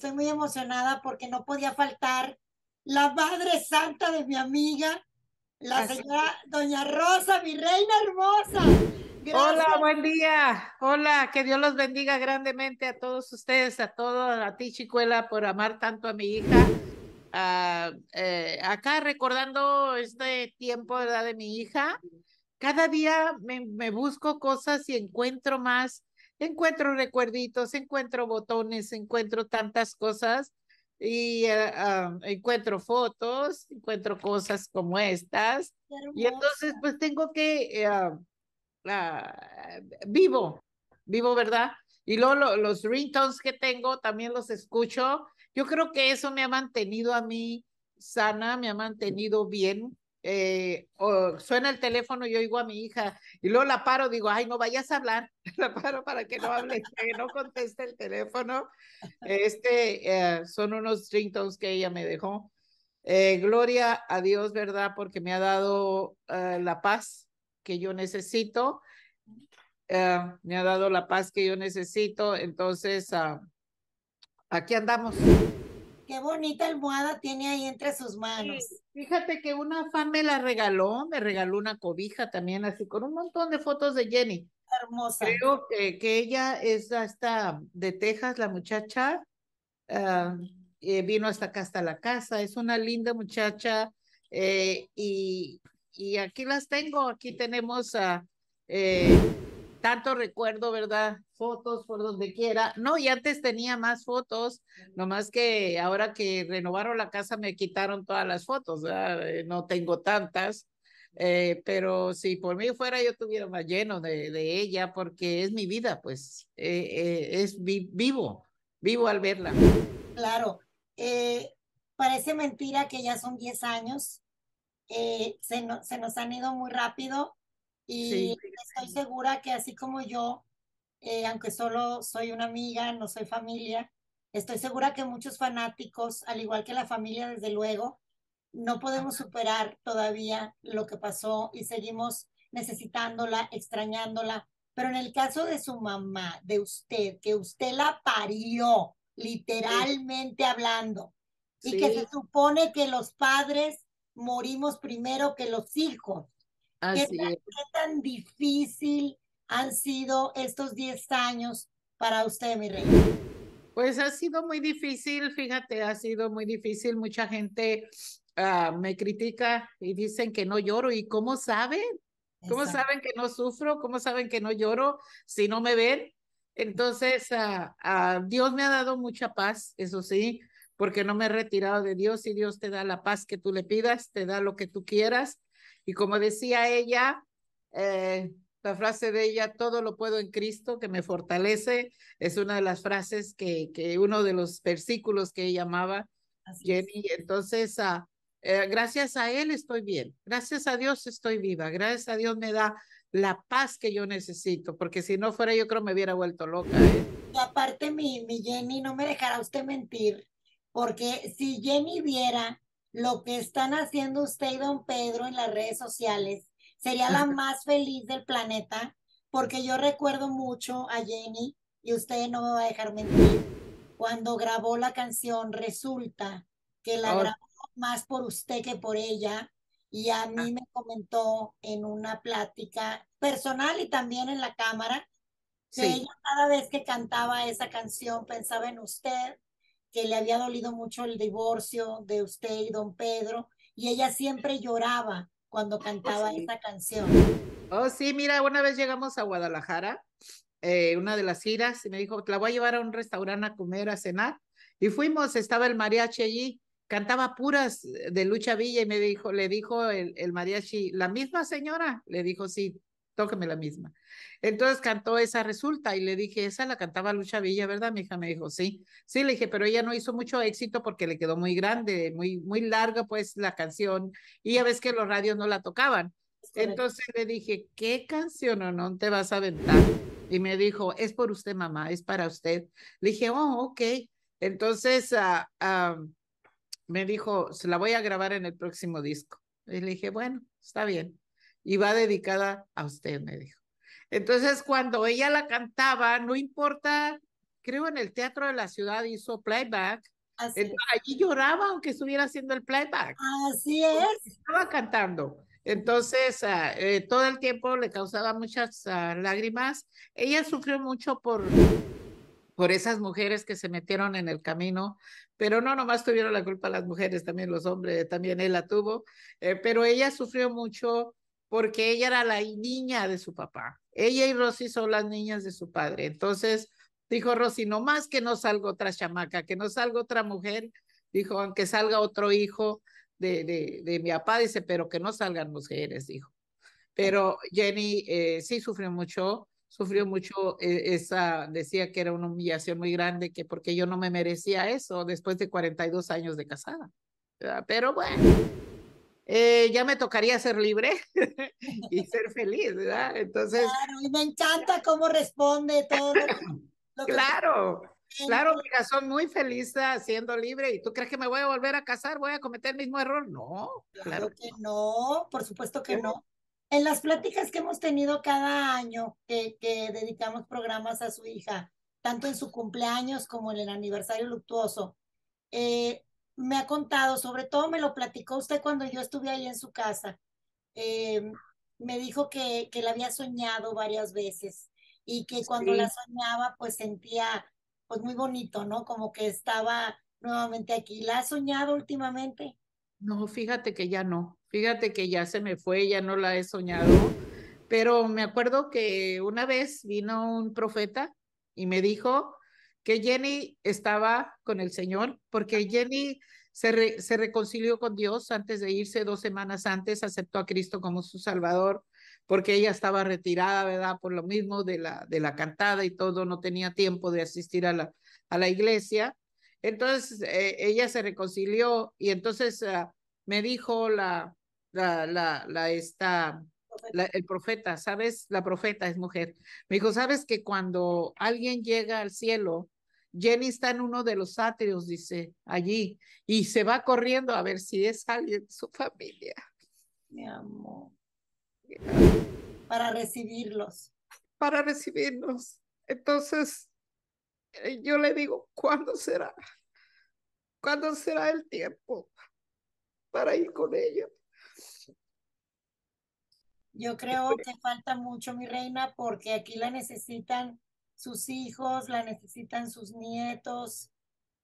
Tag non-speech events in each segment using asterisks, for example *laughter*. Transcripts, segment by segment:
estoy muy emocionada porque no podía faltar la madre santa de mi amiga, la señora Doña Rosa, mi reina hermosa. Hola, buen día. Hola, que Dios los bendiga grandemente a todos ustedes, a todos, a ti, Chicuela, por amar tanto a mi hija. Eh, acá recordando este tiempo ¿verdad? de mi hija, cada día me, me busco cosas y encuentro más encuentro recuerditos, encuentro botones, encuentro tantas cosas y eh, ah, encuentro fotos, encuentro cosas como estas. Y entonces pues tengo que, ah, vivo, vivo, ¿verdad? Y luego los ringtones que tengo también los escucho. Yo creo que eso me ha mantenido a mí sana, me ha mantenido bien, eh, o suena el teléfono y oigo a mi hija y luego la paro, digo, ay, no vayas a hablar, *laughs* la paro para que no hable, que no conteste el teléfono. Este, eh, son unos ringtones que ella me dejó. Eh, gloria a Dios, ¿verdad? Porque me ha dado la paz que yo necesito. me ha dado la paz que yo necesito. Entonces, ah, aquí andamos. Qué bonita almohada tiene ahí entre sus manos. fíjate que una fan me la regaló, me regaló una cobija también, así con un montón de fotos de Jenny. Hermosa. Creo que, que ella es hasta de Texas, la muchacha. Ah, eh, vino hasta acá, hasta la casa. Es una linda muchacha. Eh, y, y aquí las tengo. Aquí tenemos a. Eh, tanto recuerdo, ¿verdad? Fotos por donde quiera. No, y antes tenía más fotos, nomás que ahora que renovaron la casa me quitaron todas las fotos, eh, no tengo tantas. Eh, pero si por mí fuera yo tuviera más lleno de, de ella porque es mi vida, pues eh, es vivo, vivo al verla. Claro, parece mentira que ya son 10 años, se, no, se nos han ido muy rápido y estoy segura que así como yo, eh, aunque solo soy una amiga, no soy familia, estoy segura que muchos fanáticos, al igual que la familia, desde luego, no podemos superar todavía lo que pasó y seguimos necesitándola, extrañándola. Pero en el caso de su mamá, de usted, que usted la parió, literalmente hablando, y que se supone que los padres morimos primero que los hijos. ¿Qué tan, difícil han sido estos 10 años para usted, mi rey? Pues ha sido muy difícil, fíjate, ha sido muy difícil. Mucha gente ah, me critica y dicen que no lloro. ¿Y cómo saben? ¿Cómo saben que no sufro? ¿Cómo saben que no lloro si no me ven? Entonces, uh, Dios me ha dado mucha paz, eso sí, porque no me he retirado de Dios y Dios te da la paz que tú le pidas, te da lo que tú quieras. Y como decía ella, eh, la frase de ella, todo lo puedo en Cristo que me fortalece, es una de las frases que, que uno de los versículos que ella amaba, Jenny. Entonces, uh, gracias a Él estoy bien, gracias a Dios estoy viva, gracias a Dios me da la paz que yo necesito, porque si no fuera yo creo me hubiera vuelto loca. ¿eh? Y aparte mi, mi Jenny, no me dejará usted mentir, porque si Jenny viera lo que están haciendo usted y don Pedro en las redes sociales. Sería la más feliz del planeta, porque yo recuerdo mucho a Jenny, y usted no me va a dejar mentir, cuando grabó la canción, resulta que la grabó más por usted que por ella, y a mí me comentó en una plática personal y también en la cámara, que ella cada vez que cantaba esa canción pensaba en usted que le había dolido mucho el divorcio de usted y don Pedro, y ella siempre lloraba cuando oh, cantaba esa canción. Oh, sí, mira, una vez llegamos a Guadalajara, eh, una de las giras, y me dijo, te la voy a llevar a un restaurante a comer, a cenar, y fuimos, estaba el mariachi allí, cantaba puras de Lucha Villa, y me dijo, le dijo el, el mariachi, la misma señora, le dijo, sí, tóqueme la misma. Entonces cantó esa resulta y le dije, esa la cantaba Lucha Villa, ¿verdad? Mi hija me dijo, sí. Sí, le dije, pero ella no hizo mucho éxito porque le quedó muy grande, muy, muy larga pues la canción y ya ves que los radios no la tocaban. Entonces le dije, ¿qué canción o no te vas a aventar? Y me dijo, es por usted, mamá, es para usted. Le dije, oh, ok. Entonces uh, me dijo, se la voy a grabar en el próximo disco. Y le dije, bueno, está bien. Y va dedicada a usted, me dijo. Entonces, cuando ella la cantaba, no importa creo en el Teatro de la Ciudad hizo playback. Así allí lloraba aunque estuviera haciendo el playback. Así es. Estaba cantando. Entonces, ah, eh, todo el tiempo le causaba muchas ah, lágrimas. Ella sufrió mucho por, por esas mujeres que se metieron en el camino, pero no nomás tuvieron la culpa las mujeres, también los hombres, también él la tuvo, eh, pero ella sufrió mucho porque ella era la niña de su papá. Ella y Rosy son las niñas de su padre. Entonces, dijo Rosy, no más que no salga otra chamaca, que no salga otra mujer, dijo, aunque salga otro hijo, de, de, mi papá, dice, pero que no salgan mujeres, dijo. Pero Jenny eh, sí sufrió mucho, sufrió mucho eh, esa, decía que era una humillación muy grande, que porque yo no me merecía eso después de 42 años de casada. Pero bueno, eh, ya me tocaría ser libre *laughs* *laughs* y ser feliz, ¿verdad? Entonces. Claro, y me encanta cómo responde todo. Lo claro, Claro, mira, son muy felices siendo libre. ¿Y tú crees que me voy a volver a casar? ¿Voy a cometer el mismo error? No. Claro, que no, por supuesto que no. En las pláticas que hemos tenido cada año que, que dedicamos programas a su hija, tanto en su cumpleaños como en el aniversario luctuoso, eh, me ha contado, sobre todo me lo platicó usted cuando yo estuve ahí en su casa. Eh, me dijo que, que la había soñado varias veces y que cuando la soñaba pues sentía pues muy bonito, ¿no? Como que estaba nuevamente aquí. ¿La has soñado últimamente? No, fíjate que ya no. Fíjate que ya se me fue, ya no la he soñado. Pero me acuerdo que una vez vino un profeta y me dijo que Jenny estaba con el Señor, porque Jenny se, se reconcilió con Dios antes de irse dos semanas antes, aceptó a Cristo como su Salvador porque ella estaba retirada, ¿verdad? Por lo mismo de la, de la cantada y todo, no tenía tiempo de asistir a la, a la iglesia. Entonces, eh, ella se reconcilió y entonces ah, me dijo la, la, la, esta, el profeta, ¿sabes? La profeta es mujer. Me dijo, ¿sabes que cuando alguien llega al cielo, Jenny está en uno de los atrios, dice, allí, y se va corriendo a ver si es alguien de su familia. Mi amor para recibirlos. Para recibirnos. Entonces, eh, yo le digo, ¿cuándo será? ¿Cuándo será el tiempo para ir con ella? Yo creo que falta mucho, mi reina, porque aquí la necesitan sus hijos, la necesitan sus nietos,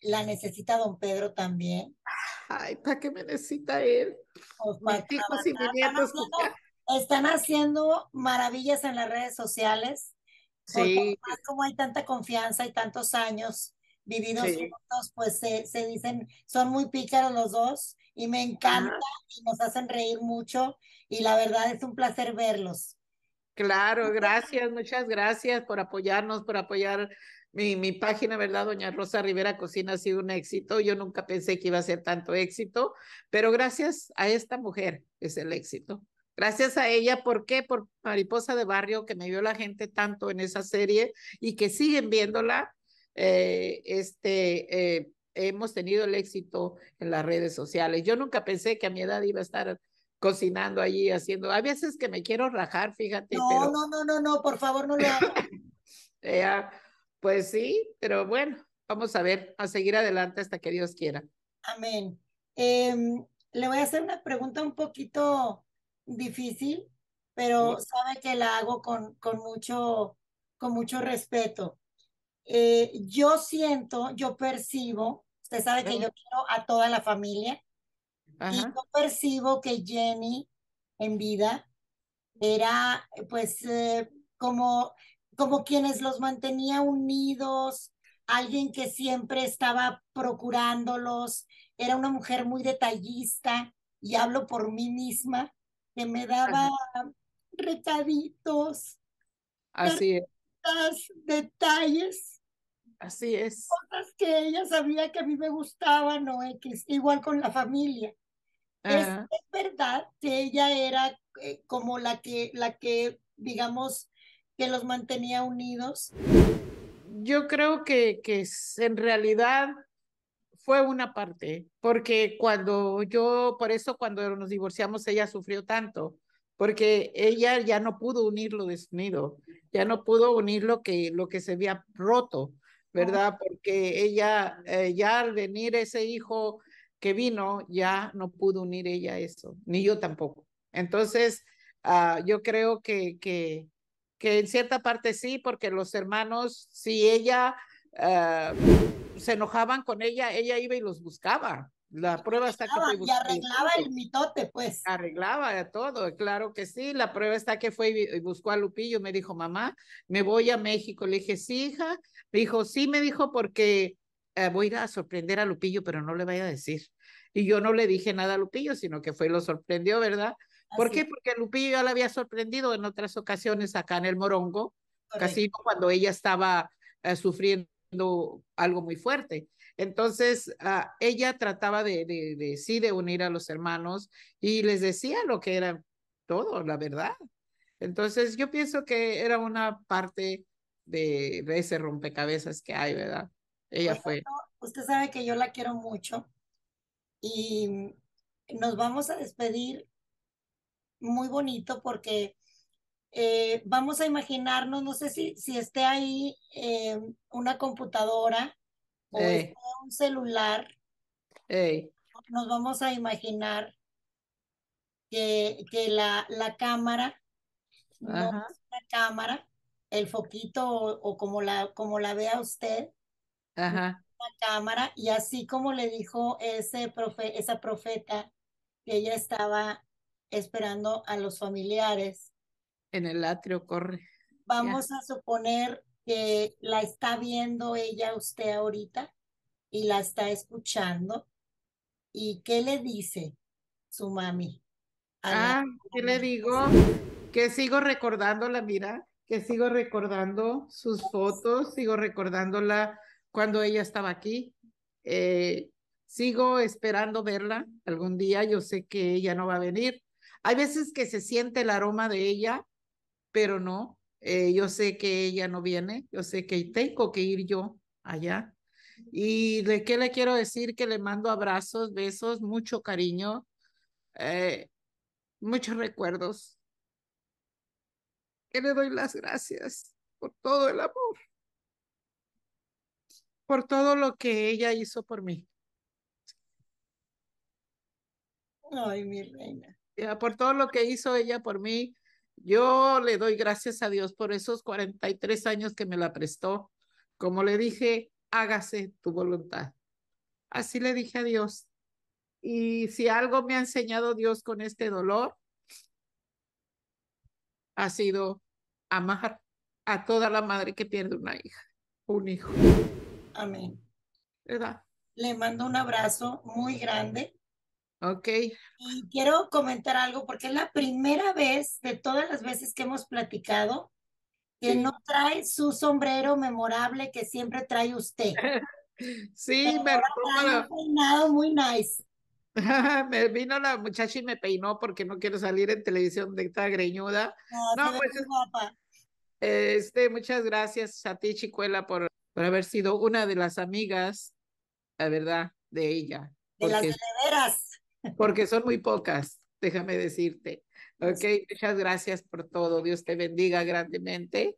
la necesita don Pedro también. Ay, ¿para qué me necesita él? Pues Mis hijos y mis nietos están haciendo maravillas en las redes sociales. Sí. Como hay tanta confianza y tantos años vividos juntos, pues se, se, dicen, son muy pícaros los dos y me encanta y nos hacen reír mucho y la verdad es un placer verlos. Claro, gracias, muchas gracias por apoyarnos, por apoyar mi, mi página, ¿verdad? Doña Rosa Rivera Cocina ha sido un éxito. Yo nunca pensé que iba a ser tanto éxito, pero gracias a esta mujer es el éxito. Gracias a ella, ¿por qué? Por Mariposa de Barrio, que me vio la gente tanto en esa serie y que siguen viéndola. Eh, este, eh, hemos tenido el éxito en las redes sociales. Yo nunca pensé que a mi edad iba a estar cocinando allí, haciendo. Hay veces que me quiero rajar, fíjate. No, no, no, no, no, por favor, no lo hagas. *laughs* pues sí, pero bueno, vamos a ver, a seguir adelante hasta que Dios quiera. Amén. Em, le voy a hacer una pregunta un poquito difícil, pero sabe que la hago con, con, mucho, con mucho respeto. Eh, yo siento, yo percibo, usted sabe que yo quiero a toda la familia, y yo percibo que Jenny en vida era pues eh, como, como quienes los mantenía unidos, alguien que siempre estaba procurándolos, era una mujer muy detallista, y hablo por mí misma, que me daba recaditos. Así es. Detalles. Así es. Cosas que ella sabía que a mí me gustaban, o X, igual con la familia. Es, verdad que ella era eh, como la que, la que, digamos, que los mantenía unidos. Yo creo que, que en realidad fue una parte, porque cuando yo, por eso cuando nos divorciamos, ella sufrió tanto, porque ella ya no pudo unir lo desunido, ya no pudo unir lo que, lo que se había roto. ¿verdad? Porque ella, eh, ya al venir ese hijo que vino, ya no pudo unir ella eso, ni yo tampoco. Entonces, uh, yo creo que, que, que en cierta parte sí, porque los hermanos, si ella uh, se enojaban con ella, ella iba y los buscaba. La prueba está que fue y arreglaba el mitote, pues. Arreglaba todo, claro que sí. La prueba está que fue y buscó a Lupillo. Me dijo, mamá, me voy a México. Le dije, sí, hija. Me dijo, sí, me dijo, porque eh, voy a ir a sorprender a Lupillo, pero no le vaya a decir. Y yo no le dije nada a Lupillo, sino que fue y lo sorprendió, ¿verdad? ¿Por qué? Porque Lupillo ya la había sorprendido en otras ocasiones acá en el Morongo, casi cuando ella estaba eh, sufriendo algo muy fuerte. Entonces, uh, ella trataba de, de, de, sí, de unir a los hermanos y les decía lo que era todo, la verdad. Entonces, yo pienso que era una parte de, de ese rompecabezas que hay, ¿verdad? Ella fue. Usted sabe que yo la quiero mucho y nos vamos a despedir muy bonito porque eh, vamos a imaginarnos, no sé si, si esté ahí eh, una computadora o hey. un celular, nos vamos a imaginar que, que la, la cámara, no es una cámara, el foquito o, o, como, la, como la vea usted, Ajá. la cámara, y así como le dijo ese profe, esa profeta que ella estaba esperando a los familiares. En el atrio corre. Vamos yeah. a suponer que la está viendo ella usted ahorita y la está escuchando. ¿Y qué le dice su mami? Ah, ¿qué le digo? Que sigo recordándola, mira, que sigo recordando sus fotos, sigo recordándola cuando ella estaba aquí. Eh, sigo esperando verla algún día. Yo sé que ella no va a venir. Hay veces que se siente el aroma de ella, pero no, eh, yo sé que ella no viene, yo sé que tengo que ir yo allá. ¿Y de qué le quiero decir? Que le mando abrazos, besos, mucho cariño, eh, muchos recuerdos. Que le doy las gracias por todo el amor, por todo lo que ella hizo por mí. Ay, mi reina. Por todo lo que hizo ella por mí, yo le doy gracias a Dios por esos 43 años que me la prestó. Como le dije, hágase tu voluntad. Así le dije a Dios. Y si algo me ha enseñado Dios con este dolor, ha sido amar a toda la madre que pierde una hija, un hijo. Amén. ¿Verdad? Le mando un abrazo muy grande. Ok. Y quiero comentar algo porque es la primera vez de todas las veces que hemos platicado que sí. no trae su sombrero memorable que siempre trae usted. *laughs* sí, me trae un peinado muy nice. *laughs* me vino la muchacha y me peinó porque no quiero salir en televisión de esta greñuda. No, no pues, guapa. Este, muchas gracias a ti, Chicuela, por, por haber sido una de las amigas, la verdad, de ella. De las de veras. *laughs* Porque son muy pocas, déjame decirte. Ok, muchas gracias por todo. Dios te bendiga grandemente.